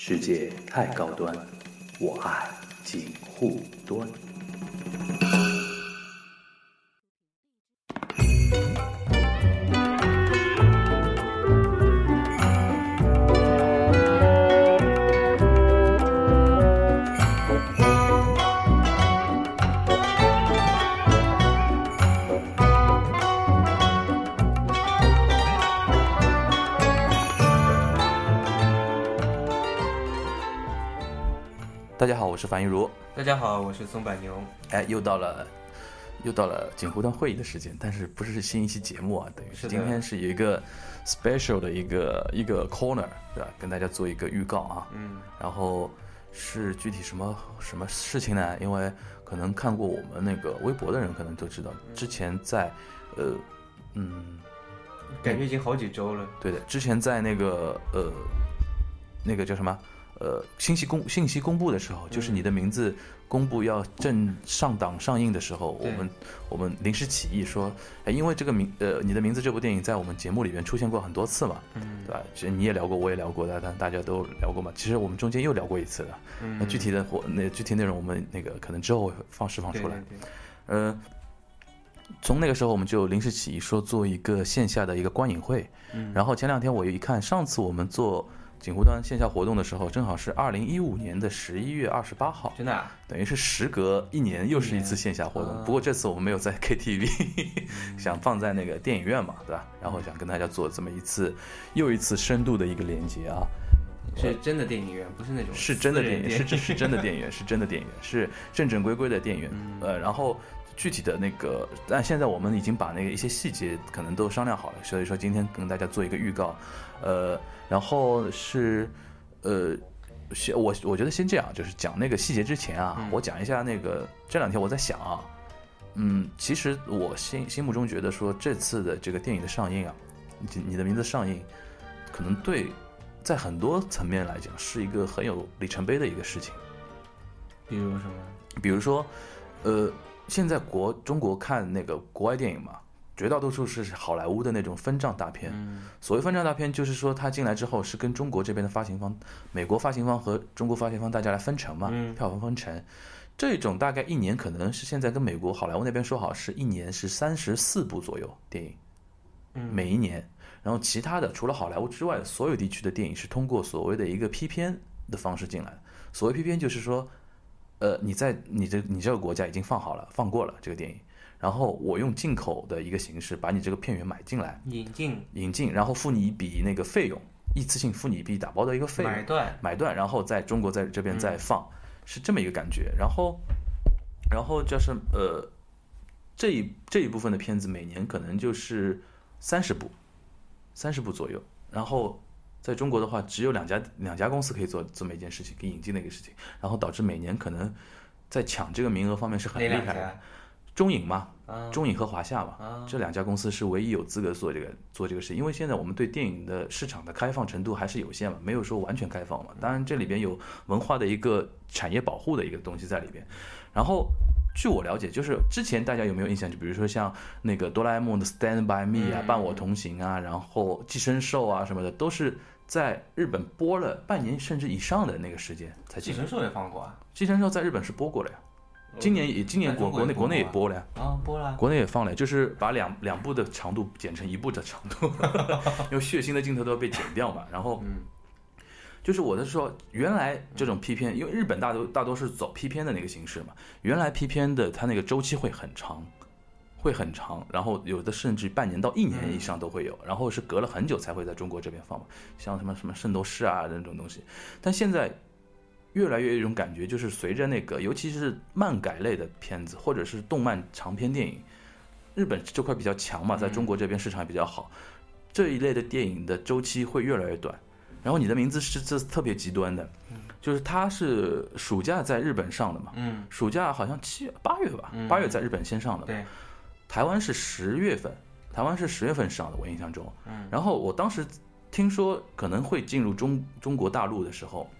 世界太高端，我爱锦护端。是樊一茹。大家好，我是松柏牛。哎，又到了，又到了锦湖端会议的时间，但是不是新一期节目啊？等于是今天是有一个 special 的一个一个 corner，对吧？跟大家做一个预告啊。嗯，然后是具体什么什么事情呢？因为可能看过我们那个微博的人可能都知道，之前在呃嗯感觉已经好几周了。对的，之前在那个呃，那个叫什么呃信息公信息公布的时候，就是你的名字公布要正上档上映的时候，我们我们临时起意说，哎，因为这个名呃你的名字这部电影在我们节目里面出现过很多次嘛，嗯对吧？其实你也聊过，我也聊过的，但大家都聊过嘛。其实我们中间又聊过一次的，那具体的活那具体内容我们那个可能之后会放释放出来对。对，呃，从那个时候我们就临时起意说做一个线下的一个观影会，嗯然后前两天我又一看，上次我们做锦湖端线下活动的时候，正好是二零一五年的十一月二十八号，真的啊。等于是时隔一年又是一次线下活动。啊不过这次我们没有在 KTV，想放在那个电影院嘛，对吧？然后想跟大家做这么一次又一次深度的一个连接啊。是真的电影院，不是那种是真的电影，是真是真的电影院，是真的电影院，是正正规规的电影院。嗯呃，然后具体的那个，但现在我们已经把那个一些细节可能都商量好了，所以说今天跟大家做一个预告。呃，然后是呃。先我我觉得先这样，就是讲那个细节之前啊，嗯我讲一下那个这两天我在想啊，嗯，其实我心心目中觉得说这次的这个电影的上映啊，你你的名字上映，可能对在很多层面来讲是一个很有里程碑的一个事情。比如什么？比如说，呃，现在国中国看那个国外电影嘛，绝大多数是好莱坞的那种分账大片。嗯所谓分账大片，就是说它进来之后是跟中国这边的发行方、美国发行方和中国发行方大家来分成嘛，嗯票房分成。这种大概一年可能是现在跟美国好莱坞那边说好是一年是三十四部左右电影，嗯每一年。然后其他的除了好莱坞之外，所有地区的电影是通过所谓的一个批片的方式进来的。所谓批片就是说，呃，你在你这你这个国家已经放好了，放过了这个电影，然后我用进口的一个形式把你这个片源买进来，引进引进，然后付你一笔那个费用，一次性付你一笔打包的一个费用，买断，买断，然后在中国在这边再放，是这么一个感觉。然后，然后就是呃，这一这一部分的片子每年可能就是三十部，三十部左右。然后在中国的话，只有两家两家公司可以做这么一件事情，给引进的一个事情，然后导致每年可能在抢这个名额方面是很厉害的。家？中影嘛，啊，中影和华夏嘛，啊这两家公司是唯一有资格做这个做这个事，因为现在我们对电影的市场的开放程度还是有限嘛，没有说完全开放嘛。当然这里边有文化的一个产业保护的一个东西在里边。然后据我了解，就是之前大家有没有印象？就比如说像那个哆啦 A 梦的《Stand by Me》啊，嗯伴我同行》啊，然后寄生兽啊什么的，都是在日本播了半年甚至以上的那个时间才进。寄生兽也放过啊？寄生兽在日本是播过了呀，今年也今年国国内国内也播了呀。啊，播了。国内也放了，就是把两两部的长度剪成一部的长度，因为血腥的镜头都要被剪掉嘛。然后，嗯就是我的说，原来这种 P 片，因为日本大多大多是走 P 片的那个形式嘛，原来 P 片的它那个周期会很长，会很长，然后有的甚至半年到一年以上都会有，然后是隔了很久才会在中国这边放嘛，像什么什么圣斗士啊那种东西，但现在。越来越有一种感觉，就是随着那个，尤其是漫改类的片子，或者是动漫长篇电影，日本这块比较强嘛，在中国这边市场也比较好，这一类的电影的周期会越来越短。然后你的名字是这特别极端的，就是它是暑假在日本上的嘛，嗯，暑假好像七月八月吧，嗯。八月在日本先上的，对，台湾是十月份，台湾是十月份上的，我印象中。嗯。然后我当时听说可能会进入中中国大陆的时候，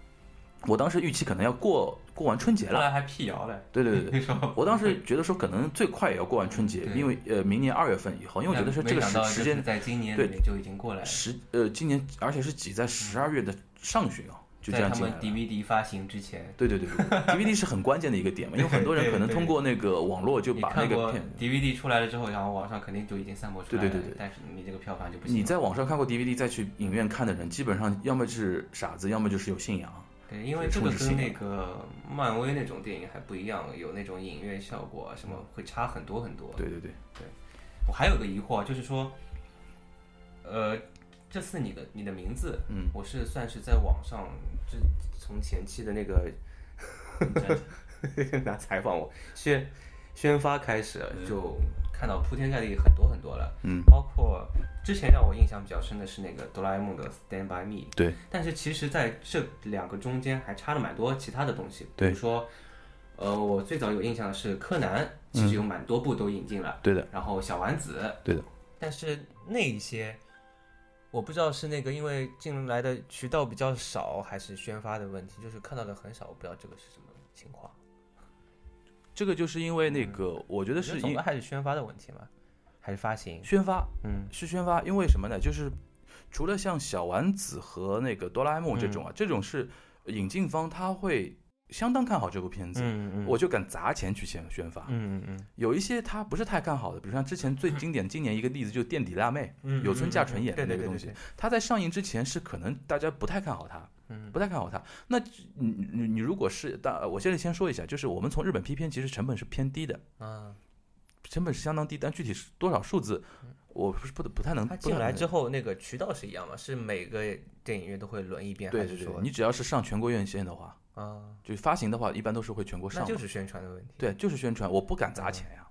我当时预期可能要过过完春节了。后来还辟谣了。对对对 我当时觉得说可能最快也要过完春节，因为呃明年二月份以后，因为我觉得说这个时时间在今年对就已经过来了。十呃今年而且是挤在十二月的上旬啊，就这在他们样进来了。DVD 发行之前，对对对，DVD 是很关键的一个点嘛，因为很多人可能通过那个网络就把那个片，DVD 出来了之后，然后网上肯定就已经散播出来了。对对对对但是你这个票房就不行。你在网上看过 DVD 再去影院看的人，基本上要么是傻子，要么就是有信仰。对，因为这个跟那个漫威那种电影还不一样，有那种影院效果啊，什么会差很多很多。对对对。对，我还有个疑惑，就是说，呃，这次你的你的名字，嗯，我是算是在网上，这从前期的那个 拿采访我宣宣发开始，就看到铺天盖地很多很多了，嗯，包括之前让我印象比较深的是那个哆啦 A 梦的 Stand by Me，对，但是其实在这两个中间还差了蛮多其他的东西，比对如说，呃，我最早有印象的是柯南，其实有蛮多部都引进了，对的，然后小丸子，对的，但是那一些，我不知道是那个因为进来的渠道比较少，还是宣发的问题，就是看到的很少，我不知道这个是什么情况。这个就是因为那个，我觉得我觉得是因归还是宣发的问题嘛，还是发行？宣发，嗯，是宣发，因为什么呢？就是除了像小丸子和那个哆啦 A 梦这种啊，这种是引进方他会相当看好这部片子，嗯嗯我就敢砸钱去宣宣发。嗯嗯嗯有一些他不是太看好的，比如像之前最经典，今年一个例子就是《垫底辣妹》，嗯，有村架纯演的那个东西他在上映之前是可能大家不太看好他，嗯不太看好他。那你你你如果是，但我现在先说一下，就是我们从日本批片，其实成本是偏低的，嗯，成本是相当低，但具体是多少数字，我不是不不太能。进来之后那个渠道是一样吗？是每个电影院都会轮一遍，对对对还是说，你只要是上全国院线的话，啊，就发行的话，一般都是会全国上。那就是宣传的问题。对，就是宣传，我不敢砸钱呀，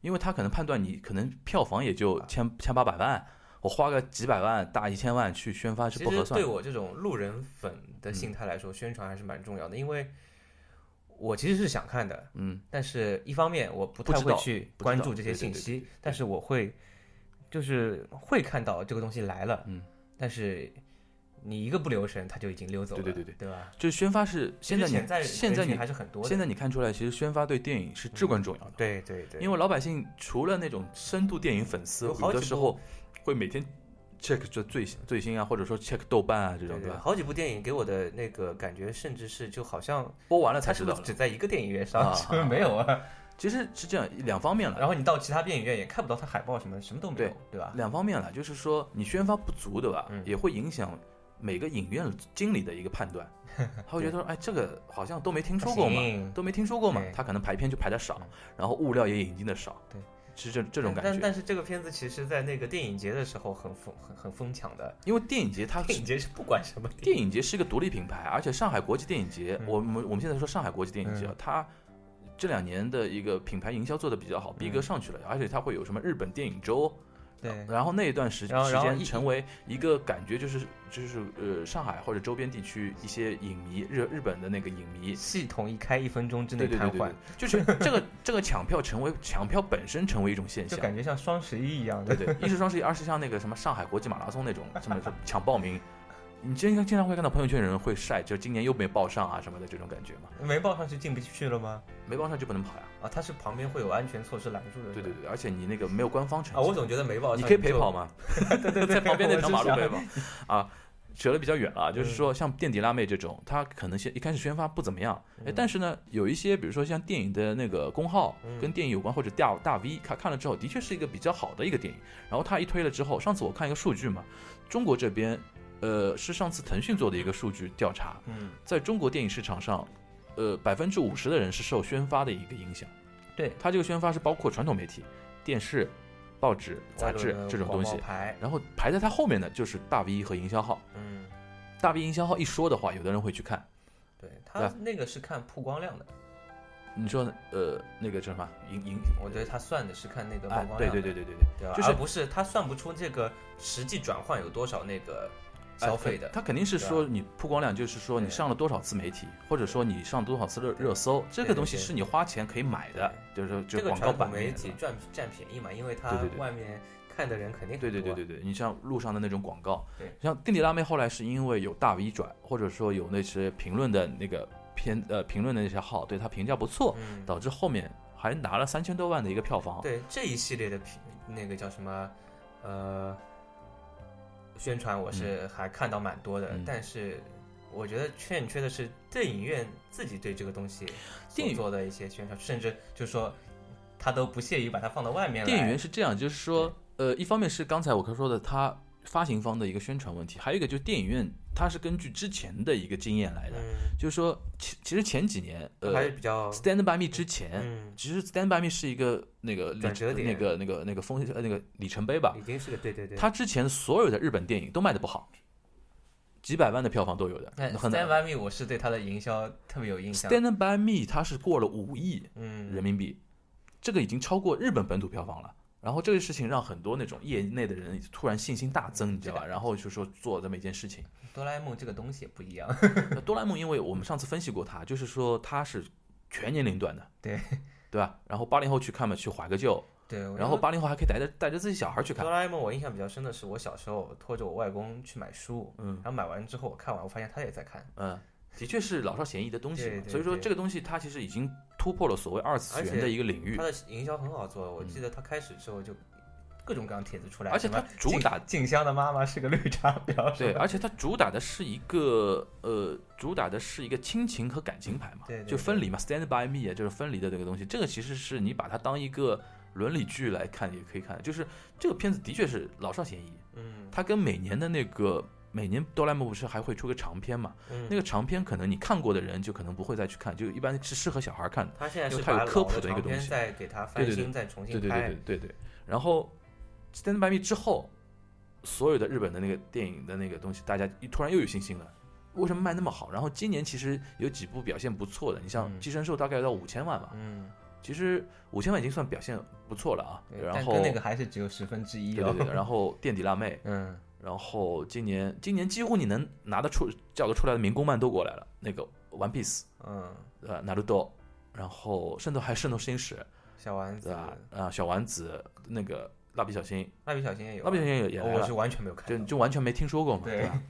因为他可能判断你可能票房也就千千八百万，我花个几百万大一千万去宣发是不合算的。实对我这种路人粉的心态来说，宣传还是蛮重要的，因为我其实是想看的，嗯，但是一方面我不太会去关注这些对对对信息，但是我会就是会看到这个东西来了，嗯，但是你一个不留神，它就已经溜走了，对对对对吧？就是宣发是现在你现在你还是很多，现在你看出来，其实宣发对电影是至关重要的。对对对，因为老百姓除了那种深度电影粉丝，有好几部有的时候会每天 check 这最最新啊，或者说 check 豆瓣啊这种，吧？对对好几部电影给我的那个感觉，甚至是就好像播完了才知道只在一个电影院上，啊是不是没有啊？其实是这样，两方面了，然后你到其他电影院也看不到它海报什么，什么都没有对，对吧？两方面了，就是说你宣发不足，对吧？嗯。也会影响每个影院经理的一个判断，他会觉得说，哎，这个好像都没听说过嘛，都没听说过嘛，他可能排片就排的少嗯，然后物料也引进的少，对，是这这种感觉。但但是这个片子其实，在那个电影节的时候很疯很很疯抢的。因为电影节它电影节是不管什么电影节是一个独立品牌，而且上海国际电影节，嗯我们我们现在说上海国际电影节啊，它这两年的一个品牌营销做的比较好，逼格上去了，而且它会有什么日本电影周，对然后那一段时时间成为一个感觉就是就是呃上海或者周边地区一些影迷日日本的那个影迷。系统一开一分钟之内瘫痪就是这个这个抢票成为抢票本身成为一种现象，就感觉像双十一一样的对。对，一是双十一，二是像那个什么上海国际马拉松那种什么抢报名，你经常经常会看到朋友圈有人会晒，就今年又没报上啊什么的这种感觉嘛，没报上就进不去了吗？没报上就不能跑呀。啊，它是旁边会有安全措施拦住的。对对对，而且你那个没有官方成啊，绩，我总觉得没报上你可以陪跑吗？对对对，在旁边那条马路陪跑啊。扯得比较远了啊，就是嗯说像垫底辣妹这种，它可能先一开始宣发不怎么样，哎，但是呢，有一些比如说像电影的那个公号嗯跟电影有关或者大大 V，他看了之后的确是一个比较好的一个电影，然后他一推了之后，上次我看一个数据嘛，中国这边，呃，是上次腾讯做的一个数据调查，嗯，在中国电影市场上，呃，百分之五十的人是受宣发的一个影响。对它这个宣发是包括传统媒体、电视、报纸、杂志这种东西，然后排在它后面的就是大 V 和营销号。嗯，大 V 营销号一说的话，有的人会去看。对，对它那个是看曝光量的，你说呃那个叫什么营营？我觉得他算的是看那个曝哎光，量的，对对对对对对，对吧？就是不是他算不出这个实际转换有多少那个哎消费的。他肯定是说你曝光量，就是说你上了多少次媒体，或者说你上多少次热热搜，这个东西是你花钱可以买的，就是说就这个广告版媒体占占便宜嘛，因为它对对对。外面看的人肯定对对很多对对对，你像路上的那种广告对，像垫底辣妹后来是因为有大 V 转，或者说有那些评论的那个偏呃评论的那些号对他评价不错，嗯，导致后面还拿了三千多万的一个票房。对这一系列的评那个叫什么呃宣传，我是还看到蛮多的，嗯但是我觉得欠缺的是电影院自己对这个东西电影所做的一些宣传，甚至就是说他都不屑于把它放到外面来。电影院是这样，就是说，呃，一方面是刚才我说的，它发行方的一个宣传问题，还有一个就是电影院它是根据之前的一个经验来的，嗯，就是说，其其实前几年，呃还是呃比较，Stand by Me 之前，嗯，其实 Stand by Me 是一个那个里转折点。那个那个那个风呃那个里程碑吧，已经是个对对对。它之前所有的日本电影都卖的不好，几百万的票房都有的，但 Stand by Me 我是对它的营销特别有印象。Stand by Me 它是过了五亿嗯，人民币，这个已经超过日本本土票房了。然后这个事情让很多那种业内的人突然信心大增，你知道吧？然后就说做这么一件事情。哆啦 A 梦这个东西也不一样。那哆啦 A 梦，因为我们上次分析过它，就是说它是全年龄段的，对对吧？然后八零后去看嘛，去怀个旧，对，然后八零后还可以带着带着自己小孩去看哆。啦 A 梦我印象比较深的是，我小时候拖着我外公去买书，嗯然后买完之后我看完，我发现他也在看，嗯，的确是老少咸宜的东西所以说这个东西它其实已经突破了所谓二次元的一个领域它，的营销很好做。我记得它开始之后就各种各样帖子出来，而且它主打静香的妈妈是个绿茶婊，对，而且它主打的是一个呃，主打的是一个亲情和感情牌嘛，对对就分离嘛，Stand by Me 啊，就是分离的这个东西。这个其实是你把它当一个伦理剧来看也可以看，就是这个片子的确是老少咸宜。嗯它跟每年的那个每年哆啦 A 梦不是还会出个长篇嘛？嗯，那个长篇可能你看过的人就可能不会再去看，就一般是适合小孩看的。他现在是科普的一个东西再给他对对对翻新，再重对对新拍对，对对对。然后 Stand by Me 之后，所有的日本的那个电影的那个东西，大家突然又有信心了。为什么卖那么好？然后今年其实有几部表现不错的，你像嗯《寄生兽》大概要到五千万吧，嗯，其实五千万已经算表现不错了啊。对然后跟那个还是只有十分之一哦。对对对，然后《垫底辣妹》，嗯，然后今年今年几乎你能拿得出叫得出来的民工漫都过来了，那个《One Piece》嗯，呃《naruto》，然后圣斗还《圣斗士星矢》小丸子？啊，小丸子那个蜡笔小新，蜡笔小新也有啊，蜡笔小新也也来了我是完全没有看就，就完全没听说过嘛，对对吧？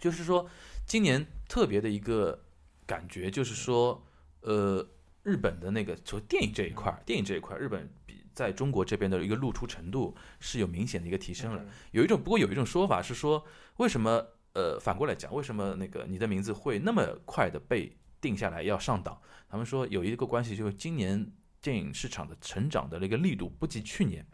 就是说，今年特别的一个感觉就是说，呃，日本的那个从电影这一块儿，电影这一块儿，日本比在中国这边的一个露出程度是有明显的一个提升了。嗯有一种，不过有一种说法是说，为什么呃反过来讲，为什么那个你的名字会那么快的被定下来要上档？他们说有一个关系就是今年电影市场的成长的那个力度不及去年，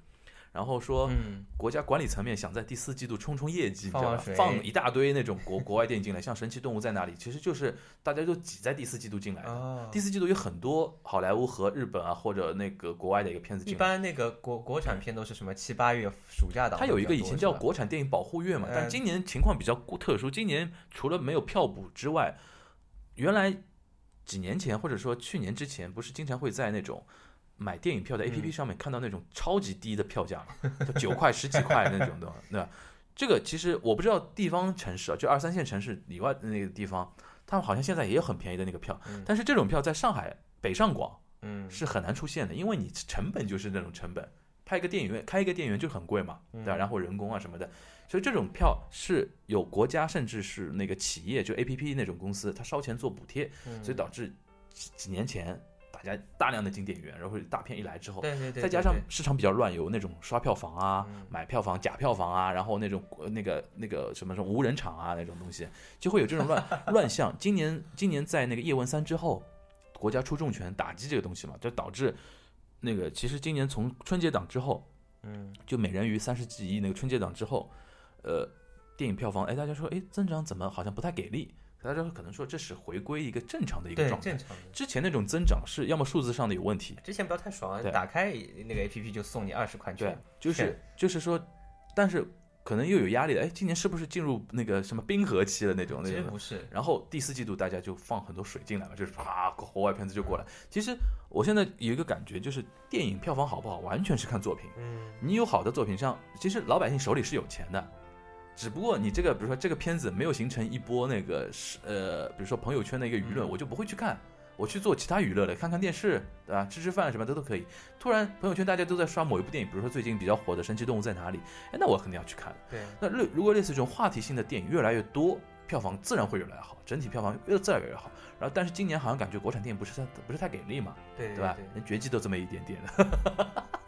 然后说。嗯，国家管理层面想在第四季度冲冲业绩，你知道吧？放一大堆那种国国外电影进来，像《神奇动物在哪里》，其实就是大家都挤在第四季度进来的。哦第，四季度有很多好莱坞和日本啊，或者那个国外的一个片子一进来。般那个国国产片都是什么七八月暑假档它有一个以前叫国产电影保护月嘛，但嗯今年情况比较特殊，今年除了没有票补之外，原来几年前或者说去年之前，不是经常会在那种买电影票的 APP 嗯。上面看到那种超级低的票价，就九块、十几块那种的，对吧？这个其实我不知道地方城市啊，就二三线城市以外的那个地方，他们好像现在也有很便宜的那个票，嗯。但是这种票在上海北上广嗯。是很难出现的，因为你成本就是那种成本，拍一个电影院开一个电影院就很贵嘛，对吧？嗯。然后人工啊什么的，所以这种票是有国家甚至是那个企业，就 A P P 那种公司，它烧钱做补贴，嗯。所以导致几几年前大家大量的进电影院，然后大片一来之后，对对对，再加上市场比较乱，有那种刷票房啊、嗯。买票房、假票房啊，然后那种呃那个那个什么什么无人场啊那种东西，就会有这种乱 乱象。今年今年在那个叶问三之后，国家出重拳打击这个东西嘛，就导致那个其实今年从春节档之后，嗯。就美人鱼三十几亿那个春节档之后，呃，电影票房哎大家说哎增长怎么好像不太给力，大家可能说这是回归一个正常的一个状态正。常的。之前那种增长是要么数字上的有问题，之前不要太爽啊，打开那个 A P P 就送你二十块对钱，，就是是就是说，但是可能又有压力了。哎，今年是不是进入那个什么冰河期了那种那种？其实不是，然后第四季度大家就放很多水进来了，就是啪，国外片子就过来。其实我现在有一个感觉，就是电影票房好不好，完全是看作品。嗯你有好的作品，像其实老百姓手里是有钱的，只不过你这个，比如说这个片子没有形成一波那个是呃，比如说朋友圈的一个舆论，嗯我就不会去看，我去做其他娱乐了，看看电视，对吧？吃吃饭什么的都可以。突然朋友圈大家都在刷某一部电影，比如说最近比较火的《神奇动物在哪里》，哎，那我肯定要去看。对，那类如果类似这种话题性的电影越来越多，票房自然会越来越好，整体票房越自然越来越好。然后，但是今年好像感觉国产电影不是太不是太给力嘛，对对吧？连绝技都这么一点点的。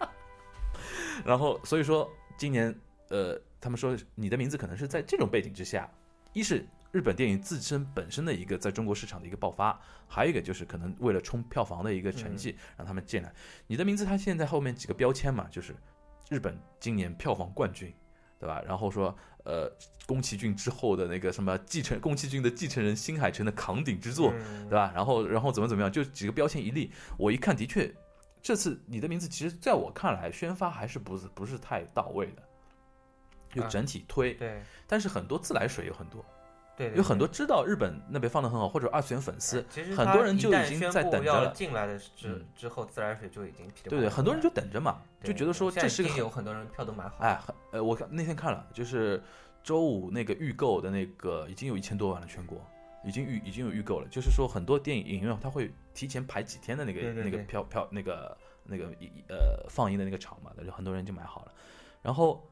然后所以说今年呃，他们说你的名字可能是在这种背景之下，一是日本电影自身本身的一个在中国市场的一个爆发，还有一个就是可能为了冲票房的一个成绩，让他们进来。你的名字它现在后面几个标签嘛，就是日本今年票房冠军，对吧？然后说呃宫崎骏之后的那个什么继承宫崎骏的继承人新海诚的扛鼎之作，嗯对吧？然后然后怎么怎么样，就几个标签一立，我一看的确，这次你的名字其实在我看来宣发还是不是不是太到位的，就啊整体推，对但是很多自来水有很多。对，对有很多知道日本那边放的很好，或者二次元粉丝哎，其实很多人就已经在等着了。进来的之嗯之后，自来水就已经对对，很多人就等着嘛，就觉得说这是个有很多人票都买好，哎，很呃，我看那天看了，就是周五那个预购的那个已经有一千多万了，全国已经预已经有预购了。就是说很多电影影院它会提前排几天的那个那个票票那个那个呃放映的那个场嘛，就很多人就买好了。然后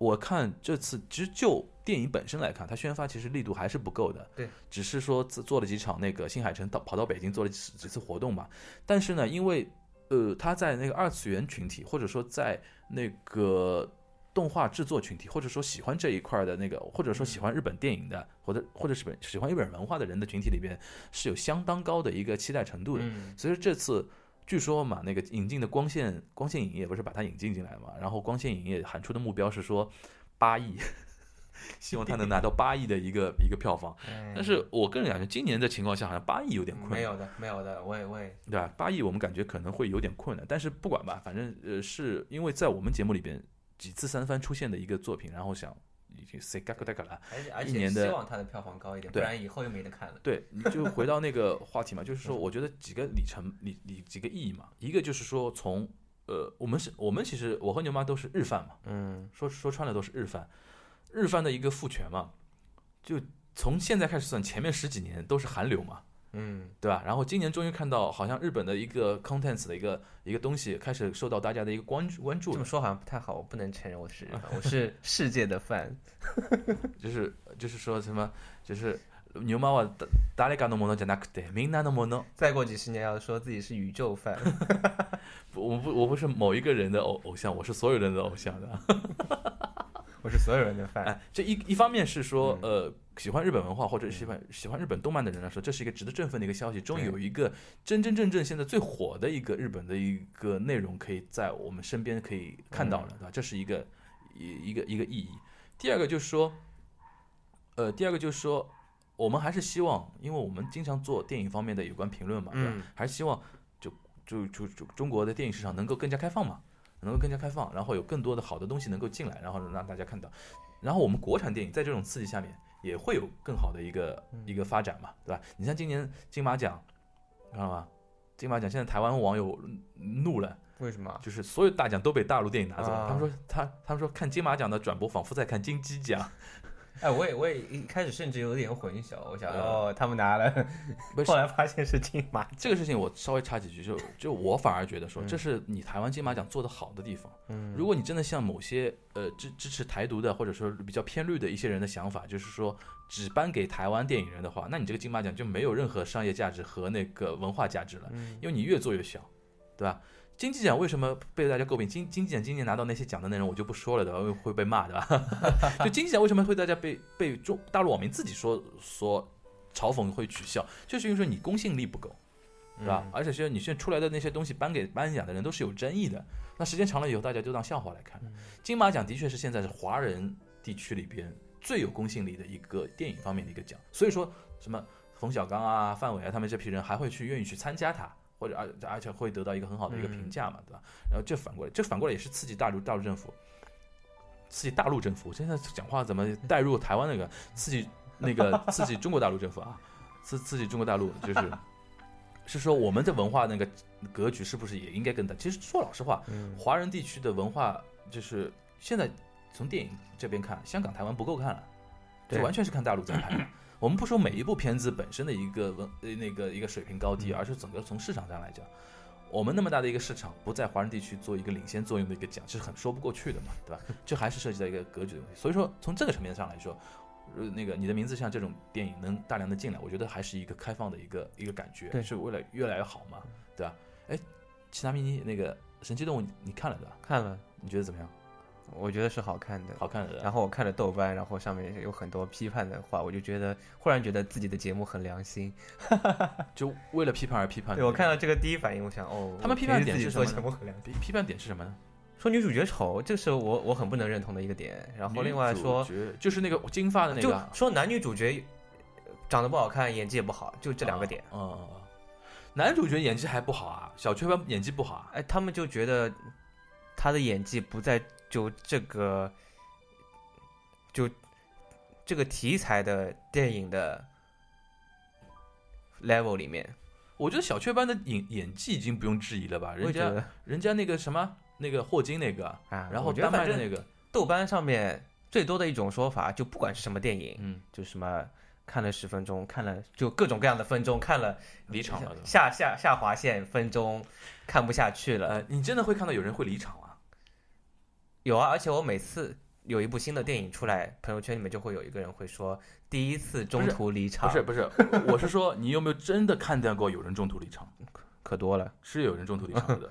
我看这次其实就电影本身来看，它宣发其实力度还是不够的。对，只是说做做了几场那个新海诚到跑到北京做了几几次活动嘛。但是呢，因为呃他在那个二次元群体，或者说在那个动画制作群体，或者说喜欢这一块的那个，或者说喜欢日本电影的，或者或者是本喜欢日本文化的人的群体里边，是有相当高的一个期待程度的。嗯，所以说这次据说嘛，那个引进的光线光线影业不是把它引进进来嘛，然后光线影业喊出的目标是说八亿，希望它能拿到八亿的一个 一个票房。哎但是我个人感觉今年的情况下，好像八亿有点困难。没有的，没有的，我也我也对吧？八亿我们感觉可能会有点困难，但是不管吧，反正呃，是因为在我们节目里边几次三番出现的一个作品，然后想已经 say 嘎嘎嘎嘎了。而且而且一年的希望它的票房高一点，不然以后又没得看了。对，你就回到那个话题嘛，就是说，我觉得几个里程里里几个意义嘛，一个就是说从呃，我们是我们其实我和牛妈都是日饭嘛，嗯，说说穿了都是日饭，日饭的一个复权嘛，就从现在开始算，前面十几年都是韩流嘛。嗯，对吧？然后今年终于看到，好像日本的一个 contents 的一个一个东西开始受到大家的一个关注关注了，这么说好像不太好，我不能承认我是日饭，我是世界的饭。就是就是说什么，就是牛妈妈达誰かのものじゃなくてみんなのもの。再过几十年要说自己是宇宙饭，不我不我不是某一个人的偶偶像，我是所有人的偶像的。 我是所有人的饭。哎，这一一方面是说，嗯呃，喜欢日本文化或者喜欢喜欢日本动漫的人来说，这是一个值得振奋的一个消息。终于有一个真真正正现在最火的一个日本的一个内容，可以在我们身边可以看到了，嗯对吧？这是一个一一个一个意义。第二个就是说，呃，第二个就是说，我们还是希望，因为我们经常做电影方面的有关评论嘛，对吧？嗯还是希望就就就就中国的电影市场能够更加开放嘛，能够更加开放，然后有更多的好的东西能够进来，然后让大家看到。然后我们国产电影在这种刺激下面，也会有更好的一个一个发展嘛，对吧？你像今年金马奖，看到吗？金马奖现在台湾网友怒了，为什么？就是所有大奖都被大陆电影拿走了。啊他们说他他们说看金马奖的转播仿佛在看金鸡奖，哎，我也我也一开始甚至有点混淆，我想呃哦，他们拿了，后来发现是金马。这个事情我稍微插几句，就就我反而觉得说，嗯这是你台湾金马奖做得好的地方。嗯如果你真的像某些呃支支持台独的或者说比较偏绿的一些人的想法，就是说只颁给台湾电影人的话，那你这个金马奖就没有任何商业价值和那个文化价值了，嗯因为你越做越小，对吧？经济奖为什么被大家诟病？金金鸡奖今年拿到那些奖的内容我就不说了，对吧？因为会被骂，对吧？就金鸡奖为什么会大家被被中大陆网民自己说说嘲讽会取笑，就是因为说你公信力不够。是吧？嗯而且是你现在出来的那些东西颁给颁奖的人都是有争议的，那时间长了以后，大家就当笑话来看。嗯金马奖的确是现在是华人地区里边最有公信力的一个电影方面的一个奖，所以说什么冯小刚啊、范伟啊他们这批人还会去愿意去参加它，或者而而且会得到一个很好的一个评价嘛，对吧？然后这反过来，这反过来也是刺激大陆大陆政府，刺激大陆政府。我现在讲话怎么带入台湾那个刺激那个刺激中国大陆政府啊？刺刺激中国大陆就是。是说我们的文化那个格局是不是也应该更大？其实说老实话，嗯华人地区的文化就是现在从电影这边看，香港、台湾不够看了，就完全是看大陆在拍的。我们不说每一部片子本身的一个文呃那个一个水平高低，嗯而是整个从市场上来讲，我们那么大的一个市场不在华人地区做一个领先作用的一个奖，是很说不过去的嘛，对吧？这还是涉及到一个格局的问题。所以说从这个层面上来说，呃，那个你的名字像这种电影能大量的进来，我觉得还是一个开放的一个一个感觉，对是为了越来越好嘛，对吧？哎，其他迷你那个神奇动物你你看了对吧？看了，你觉得怎么样？我觉得是好看的。好看的。然后我看了豆瓣，然后上面有很多批判的话，我就觉得忽然觉得自己的节目很良心。就为了批判而批判。对我看到这个第一反应，我想哦，他们批判点是什么？节目很良心。批判点是什么呢？说女主角丑，这是我我很不能认同的一个点。然后另外说，就是那个金发的那个，说男女主角长得不好看，演技也不好，就这两个点。嗯，男主角演技还不好啊，小雀斑演技不好啊。哎，他们就觉得他的演技不在就这个就这个题材的电影的 level 里面。我觉得小雀斑的演演技已经不用质疑了吧？人家人家那个什么。那个霍金那个啊，然后丹麦的那个豆瓣上面最多的一种说法，就不管是什么电影，嗯，就什么看了十分钟，看了就各种各样的分钟，看了离场了，下下下划线分钟，看不下去了。呃你真的会看到有人会离场啊？有啊，而且我每次有一部新的电影出来，朋友圈里面就会有一个人会说第一次中途离场。不是不是，我是说你有没有真的看见过有人中途离场？可多了，是有人中途离场的。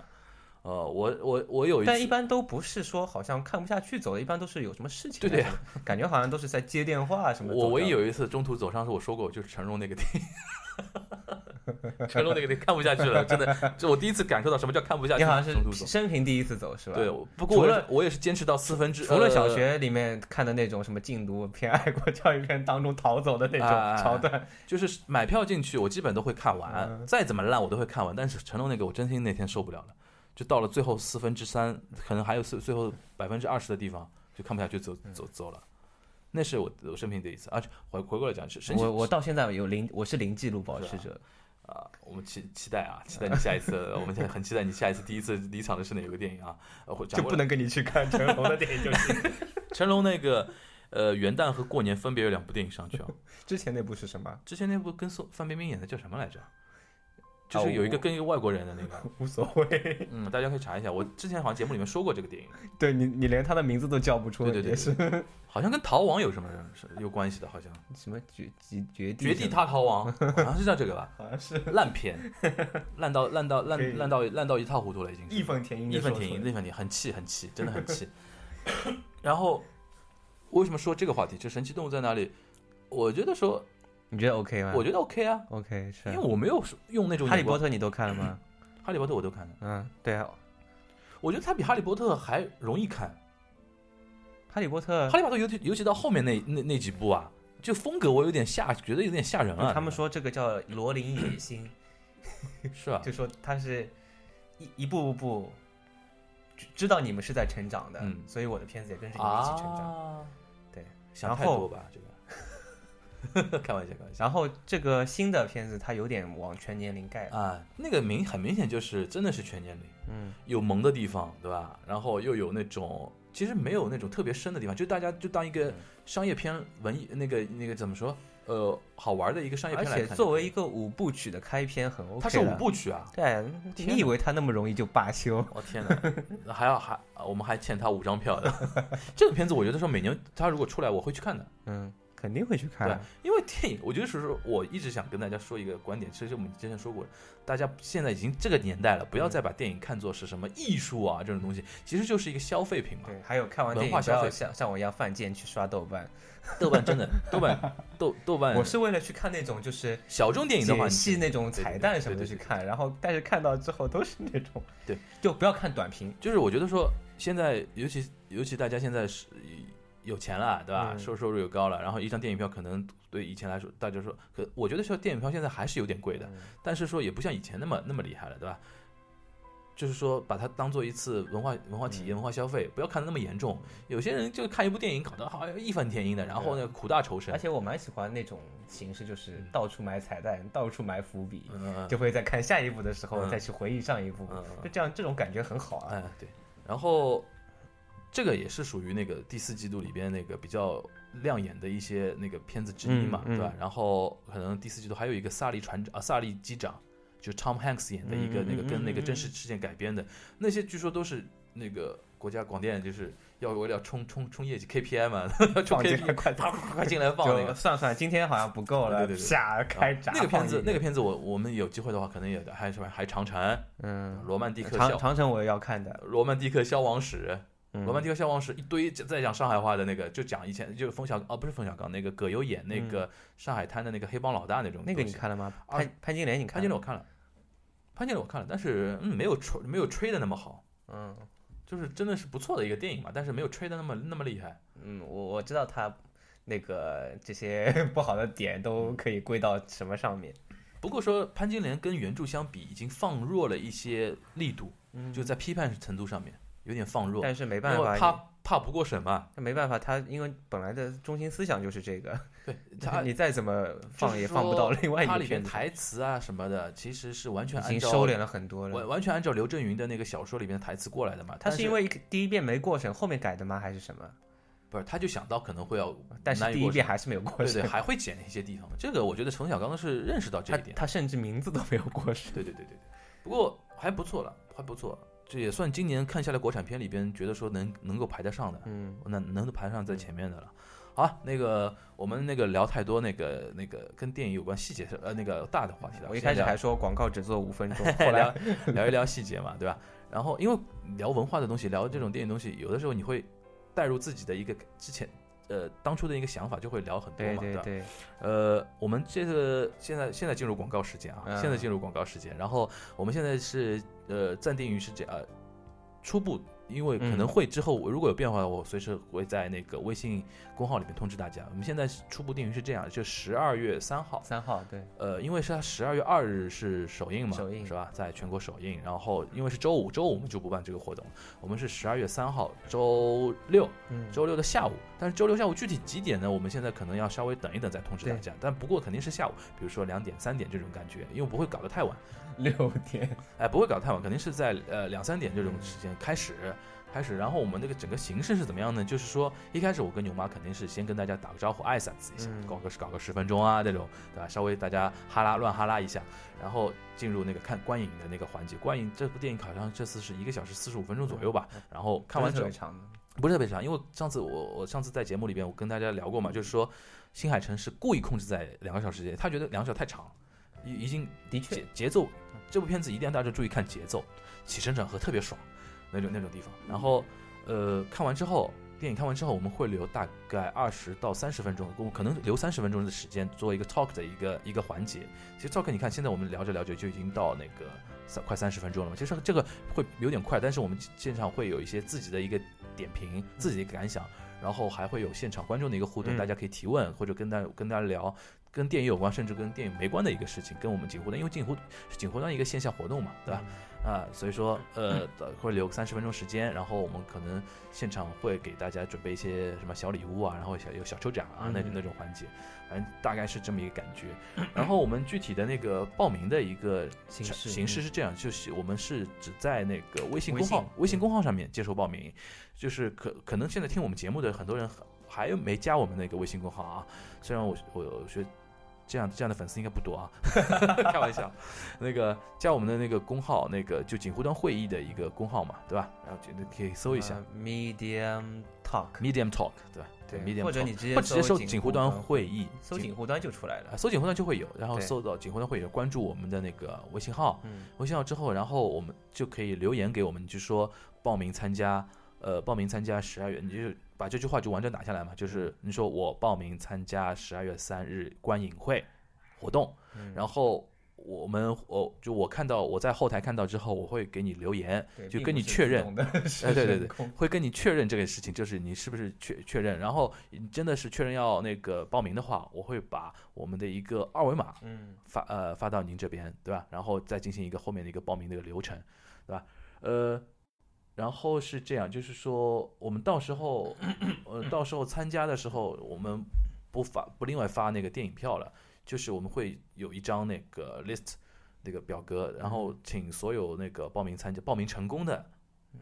呃，我我我有一，但一般都不是说好像看不下去走的，一般都是有什么事情。对对，感觉好像都是在接电话什么。我唯一有一次中途走上是我说过，就是成龙那个电影，成龙那个电影看不下去了，真的，就我第一次感受到什么叫看不下去。你好像是生平第一次走是吧？对，不过我我也是坚持到四分之。除了小学里面看的那种什么禁毒片、爱国教育片当中逃走的那种桥段，就是买票进去，我基本都会看完，再怎么烂我都会看完。但是成龙那个，我真心那天受不了了。就到了最后四分之三，可能还有最最后百分之二十的地方，就看不下去，走走走了。那是我我生平第一次，而且回回过来讲是，我我到现在有零，我是零记录保持者啊。我们期期待啊，期待你下一次，我们现在很期待你下一次第一次离场的是哪个电影啊？就不能跟你去看成龙的电影就是。成龙那个呃元旦和过年分别有两部电影上去啊。之前那部是什么？之前那部跟宋范冰冰演的叫什么来着？就是有一个跟一个外国人的那个，无所谓。嗯，大家可以查一下。我之前好像节目里面说过这个电影。对你，你连他的名字都叫不出。对对对，是。好像跟逃亡有什么是有关系的？好像什么绝绝绝地绝地他逃亡，好像是叫这个吧？好像是烂片，烂到烂到烂烂到烂到一塌糊涂了，已经。义愤填膺，义愤填膺，义愤填膺，很气，很气，真的很气。然后为什么说这个话题？就神奇动物在哪里？我觉得说。你觉得 OK 吗？我觉得 OK 啊，OK 是，因为我没有用那种。哈利波特你都看了吗？哈利波特我都看了。嗯，对啊，我觉得它比哈利波特还容易看。哈利波特，哈利波特尤其尤其到后面那那那几部啊，就风格我有点吓，觉得有点吓人啊。他们说这个叫罗琳野心，是吧？就说他是一一步步知道你们是在成长的，所以我的片子也跟着你们一起成长。对，想太多吧这个。开玩笑，开玩笑。然后这个新的片子，它有点往全年龄盖啊，那个明很明显就是真的是全年龄，嗯，有萌的地方，对吧？然后又有那种其实没有那种特别深的地方，就大家就当一个商业片文艺那个那个怎么说？呃，好玩的一个商业片而且作为一个五部曲的开篇，很 OK。它是五部曲啊？对，你以为它那么容易就罢休？我天哪，还要还我们还欠他五张票的。这个片子我觉得说每年他如果出来，我会去看的。嗯。肯定会去看，对，因为电影，我觉得是说，我一直想跟大家说一个观点，其实我们之前说过，大家现在已经这个年代了，不要再把电影看作是什么艺术啊这种东西，其实就是一个消费品嘛。对，还有看完电影消费，像像我一样犯贱去刷豆瓣，豆瓣真的，豆瓣豆豆瓣，我是为了去看那种就是小众电影的话，戏那种彩蛋什么的去看，然后但是看到之后都是那种，对，就不要看短评，就是我觉得说现在尤其尤其大家现在是。有钱了，对吧？收收入又高了，然后一张电影票可能对以前来说，大家说，可我觉得说电影票现在还是有点贵的，但是说也不像以前那么那么厉害了，对吧？就是说把它当做一次文化文化体验、文化消费，不要看的那么严重。有些人就看一部电影搞得好像义愤填膺的，然后呢苦大仇深。而且我蛮喜欢那种形式，就是到处埋彩蛋，到处埋伏笔，就会在看下一部的时候再去回忆上一部，就这样这种感觉很好啊。哎，对，然后。这个也是属于那个第四季度里边那个比较亮眼的一些那个片子之一嘛，对吧？然后可能第四季度还有一个萨利船长啊，萨利机长，就 Tom Hanks 演的一个那个跟那个真实事件改编的那些，据说都是那个国家广电就是要为了冲冲冲业绩 KPI 嘛，冲 KPI 快快快进来放那个，算算今天好像不够了，对对对，下开闸。那个片子那个片子我我们有机会的话可能也还什么，还长城，嗯，罗曼蒂克长长城我也要看的，罗曼蒂克消亡史。嗯罗曼蒂克消亡史一堆在讲上海话的那个，就讲以前就冯小哦不是冯小刚那个葛优演那个上海滩的那个黑帮老大那种嗯那个你看了吗？啊潘潘金莲你看了吗？潘金莲我看了，潘金莲我看了，但是嗯没有吹没有吹的那么好，嗯就是真的是不错的一个电影嘛，但是没有吹的那么那么厉害。嗯，我我知道他那个这些不好的点都可以归到什么上面。不过说潘金莲跟原著相比，已经放弱了一些力度，嗯就在批判程度上面有点放弱，但是没办法，为怕怕不过审嘛。那没办法，他因为本来的中心思想就是这个，对 他你再怎么放也放不到另外一它里面个片子，台词啊什么的，其实是完全已按照经收敛了很多了。完完全按照刘震云的那个小说里面的台词过来的嘛。他是因为第一遍没过审，后面改的吗？还是什么？不是，他就想到可能会要但是第一遍还是没有过审。对，还会剪一些地方。这个我觉得冯小刚是认识到这一点。他甚至名字都没有过审。对对对对对，不过还不错了，还不错。这也算今年看下来国产片里边，觉得说能能够排得上的，嗯，能能排上在前面的了。好啊，那个我们那个聊太多那个那个跟电影有关细节呃那个大的话题了。我一开始还说广告只做五分钟，后来聊一聊细节嘛，对吧？然后因为聊文化的东西，聊这种电影东西，有的时候你会带入自己的一个之前呃当初的一个想法，就会聊很多对嘛，吧？对对，呃，我们这个现在现在进入广告时间啊，嗯现在进入广告时间。然后我们现在是呃暂定于是这呃初步，因为可能嗯会之后如果有变化，我随时会在那个微信公号里面通知大家。我们现在初步定于是这样，就十二月三号。三号对，呃，因为是它十二月二日是首映嘛，首映是吧？在全国首映，然后因为是周五，周五我们就不办这个活动，我们是十二月三号周六，嗯，周六的下午，但是周六下午具体几点呢？我们现在可能要稍微等一等再通知大家，但不过肯定是下午，比如说两点、三点这种感觉，因为不会搞得太晚，六点，哎，不会搞得太晚，肯定是在呃两三点这种时间开始。开始，然后我们那个整个形式是怎么样呢？就是说，一开始我跟牛妈肯定是先跟大家打个招呼，挨嗓子一下，嗯搞个搞个十分钟啊，这种，对吧？稍微大家哈拉乱哈拉一下，然后进入那个看观影的那个环节。观影这部电影好像这次是一个小时四十五分钟左右吧，然后看完之后不是特别长因为上次我我上次在节目里边我跟大家聊过嘛，就是说新海诚是故意控制在两个小时间，他觉得两个小时太长了，已已经的确节节奏，这部片子一定要大家注意看节奏，起承转合特别爽那种那种地方。然后呃看完之后，电影看完之后，我们会留大概二十到三十分钟，我可能留三十分钟的时间做一个 talk 的一个一个环节。其实 talk 你看现在我们聊着聊着就已经到那个三快三十分钟了嘛，其实这个会有点快，但是我们现场会有一些自己的一个点评，自己的感想。然后还会有现场观众的一个互动，嗯大家可以提问或者跟大跟大家聊跟电影有关，甚至跟电影没关的一个事情，跟我们锦湖端，因为锦湖是锦湖端一个线下活动嘛，对吧？啊，所以说呃会留三十分钟时间，然后我们可能现场会给大家准备一些什么小礼物啊，然后小有小抽奖啊那那种环节，反正大概是这么一个感觉。然后我们具体的那个报名的一个形式形式嗯是这样，就是我们是只在那个微信公号微信嗯公号上面接受报名，就是可可能现在听我们节目的很多人还没加我们那个微信公号啊，虽然我我我觉得这样这样的粉丝应该不多啊，开玩笑，那个加我们的那个公号，那个就锦湖端会议的一个公号嘛，对吧？然后就可以搜一下、呃 Medium Talk，Medium Talk，对吧？对，Medium 或者你直接直接搜锦锦湖端会，议，搜锦湖端就出来啊，了。搜锦湖端就会有，然后搜到锦湖端会有，关注我们的那个微信号，嗯，微信号之后，然后我们就可以留言给我们，就说报名参加，呃，报名参加十二月，你就把这句话就完整打下来嘛，就是你说我报名参加十二月三日观影会活动，嗯然后我们我就我看到我在后台看到之后，我会给你留言，就跟你确认哎，对对对，会跟你确认这个事情，就是你是不是确确认，然后你真的是确认要那个报名的话，我会把我们的一个二维码嗯，发呃发到您这边，对吧？然后再进行一个后面的一个报名的一个流程，对吧？呃，然后是这样，就是说我们到时候呃到时候参加的时候，我们不发不另外发那个电影票了，就是我们会有一张那个 list 那个表格，然后请所有那个报名参加报名成功的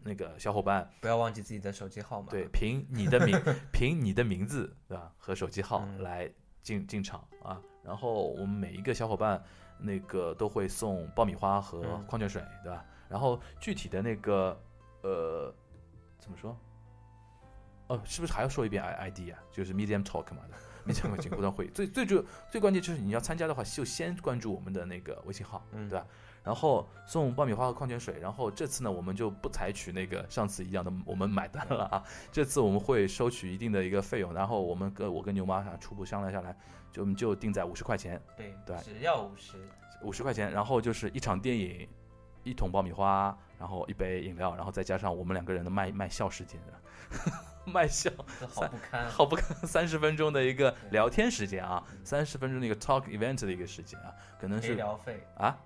那个小伙伴，不要忘记自己的手机号码。对，凭你的名 凭你的名字对吧和手机号嗯来进进场啊，然后我们每一个小伙伴那个都会送爆米花和嗯矿泉水，对吧？然后具体的那个呃怎么说？哦，是不是还要说一遍 I I D 啊？就是 Medium Talk 嘛 的。Medium 锦湖端会议最最主最关键就是你要参加的话，就先关注我们的那个微信号，嗯对吧？然后送爆米花和矿泉水。然后这次呢，我们就不采取那个上次一样的我们买单了啊，这次我们会收取一定的一个费用。然后我们跟我跟牛妈啊初步商量下来，就我们就定在五十块钱，对对只要五十，五十块钱。然后就是一场电影，一桶爆米花，然后一杯饮料，然后再加上我们两个人的卖卖笑时间，卖笑。好不堪。好不堪，三十分钟的一个聊天时间啊，三十分钟的一个 talk event 的一个时间啊，可能是陪是 聊费，啊，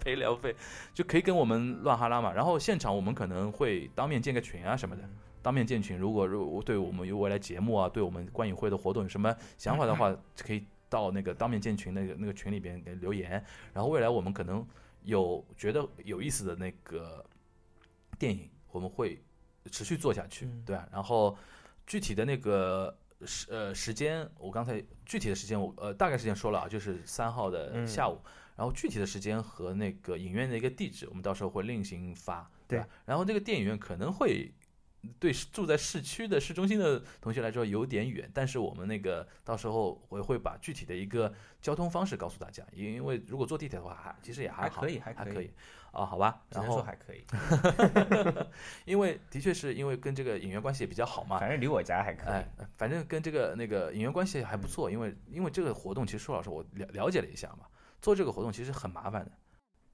陪聊费就可以跟我们乱哈拉嘛。然后现场我们可能会当面建个群啊什么的，当面建群。如果如果对我们有未来节目啊，对我们观影会的活动有什么想法的话，可以到那个当面建群那个那个群里边给留言。然后未来我们可能有觉得有意思的那个电影，我们会持续做下去，嗯对啊。然后具体的那个时呃时间，我刚才具体的时间我呃大概时间说了啊，就是三号的嗯下午。然后具体的时间和那个影院的一个地址，我们到时候会另行发，对吧？然后那个电影院可能会对住在市区的市中心的同学来说有点远，但是我们那个到时候我会把具体的一个交通方式告诉大家，因为如果坐地铁的话，还其实也好，还可以还还可以以啊，好吧。然后还可以，因为的确是因为跟这个演员关系也比较好嘛，反正离我家还可以。哎，反正跟这个那个演员关系还不错，因为因为这个活动其实说老师，我了了解了一下嘛，做这个活动其实很麻烦的，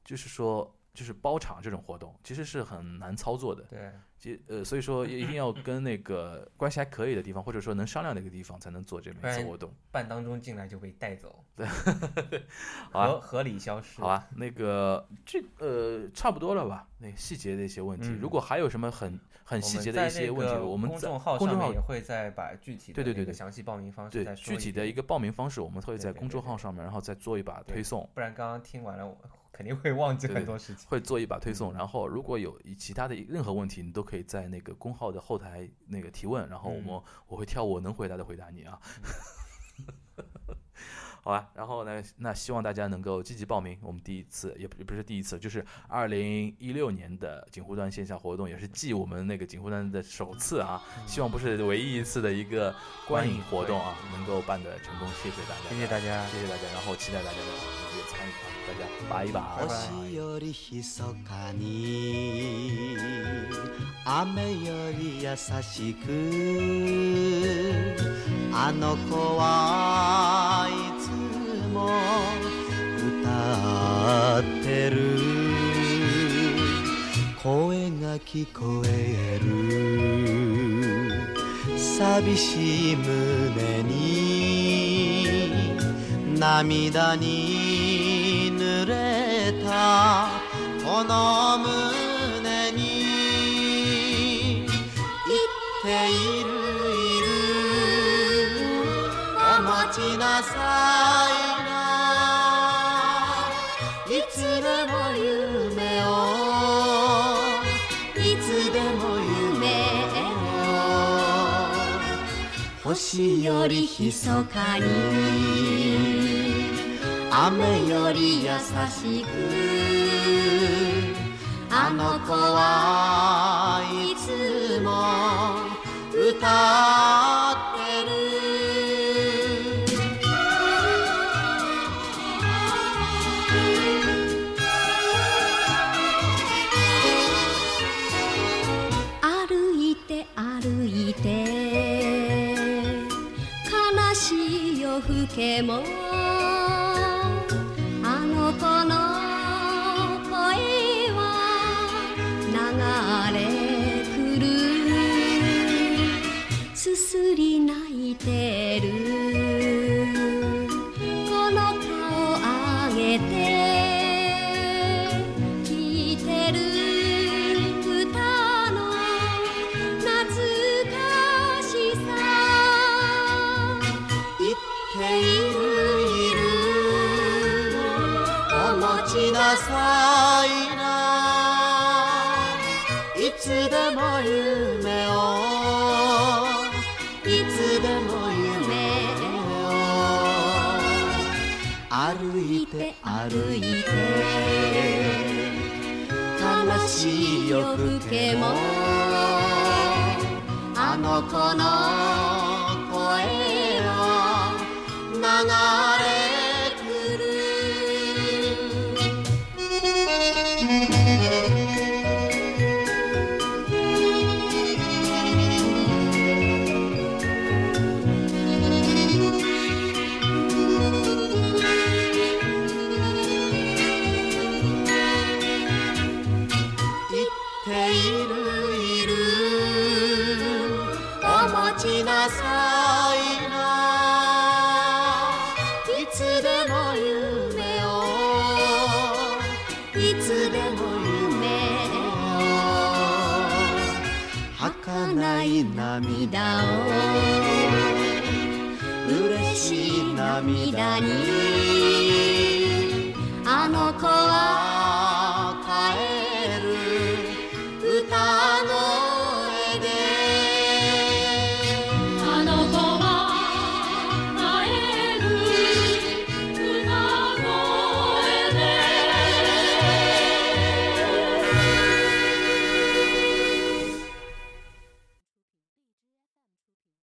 就是说就是包场这种活动其实是很难操作的，对，其呃所以说一定要跟那个 关系还可以的地方，或者说能商量的一个地方才能做这么一次活动，半当中进来就被带走，好吧合合理消失。好吧？那个这呃差不多了吧？那个细节的一些问题，嗯如果还有什么很很细节的一些问题，我们在公众号公众号上面也会再把具体的对对对详细报名方式对再具体的一个报名方式，我们会在公对对对对众号上面，然后再做一把对推送。不然刚刚听完了，我肯定会忘记很多事情。会做一把推送，然后如果有其他的任何问题，你都可以在那个公号的后台那个提问，然后我们、我会挑我能回答的回答你啊。好吧，然后呢，那希望大家能够积极报名。我们第一次也不也不是第一次，就是二零一六年的锦湖端线下活动，也是继我们那个锦湖端的首次啊，希望不是唯一一次的一个观影活动啊，能够办得成功。谢谢大家，谢谢大家谢谢大家，然后期待大家的踊跃参与啊，大家拜拜。拜拜星より密かに雨より優しくあの子はいつ も歌ってる。声が聞こえる。寂しい胸に。涙に濡れた。この胸に。言っているいる。お待ちなさい。星より密かに。雨より優しく。あの子はいつも歌って風景も。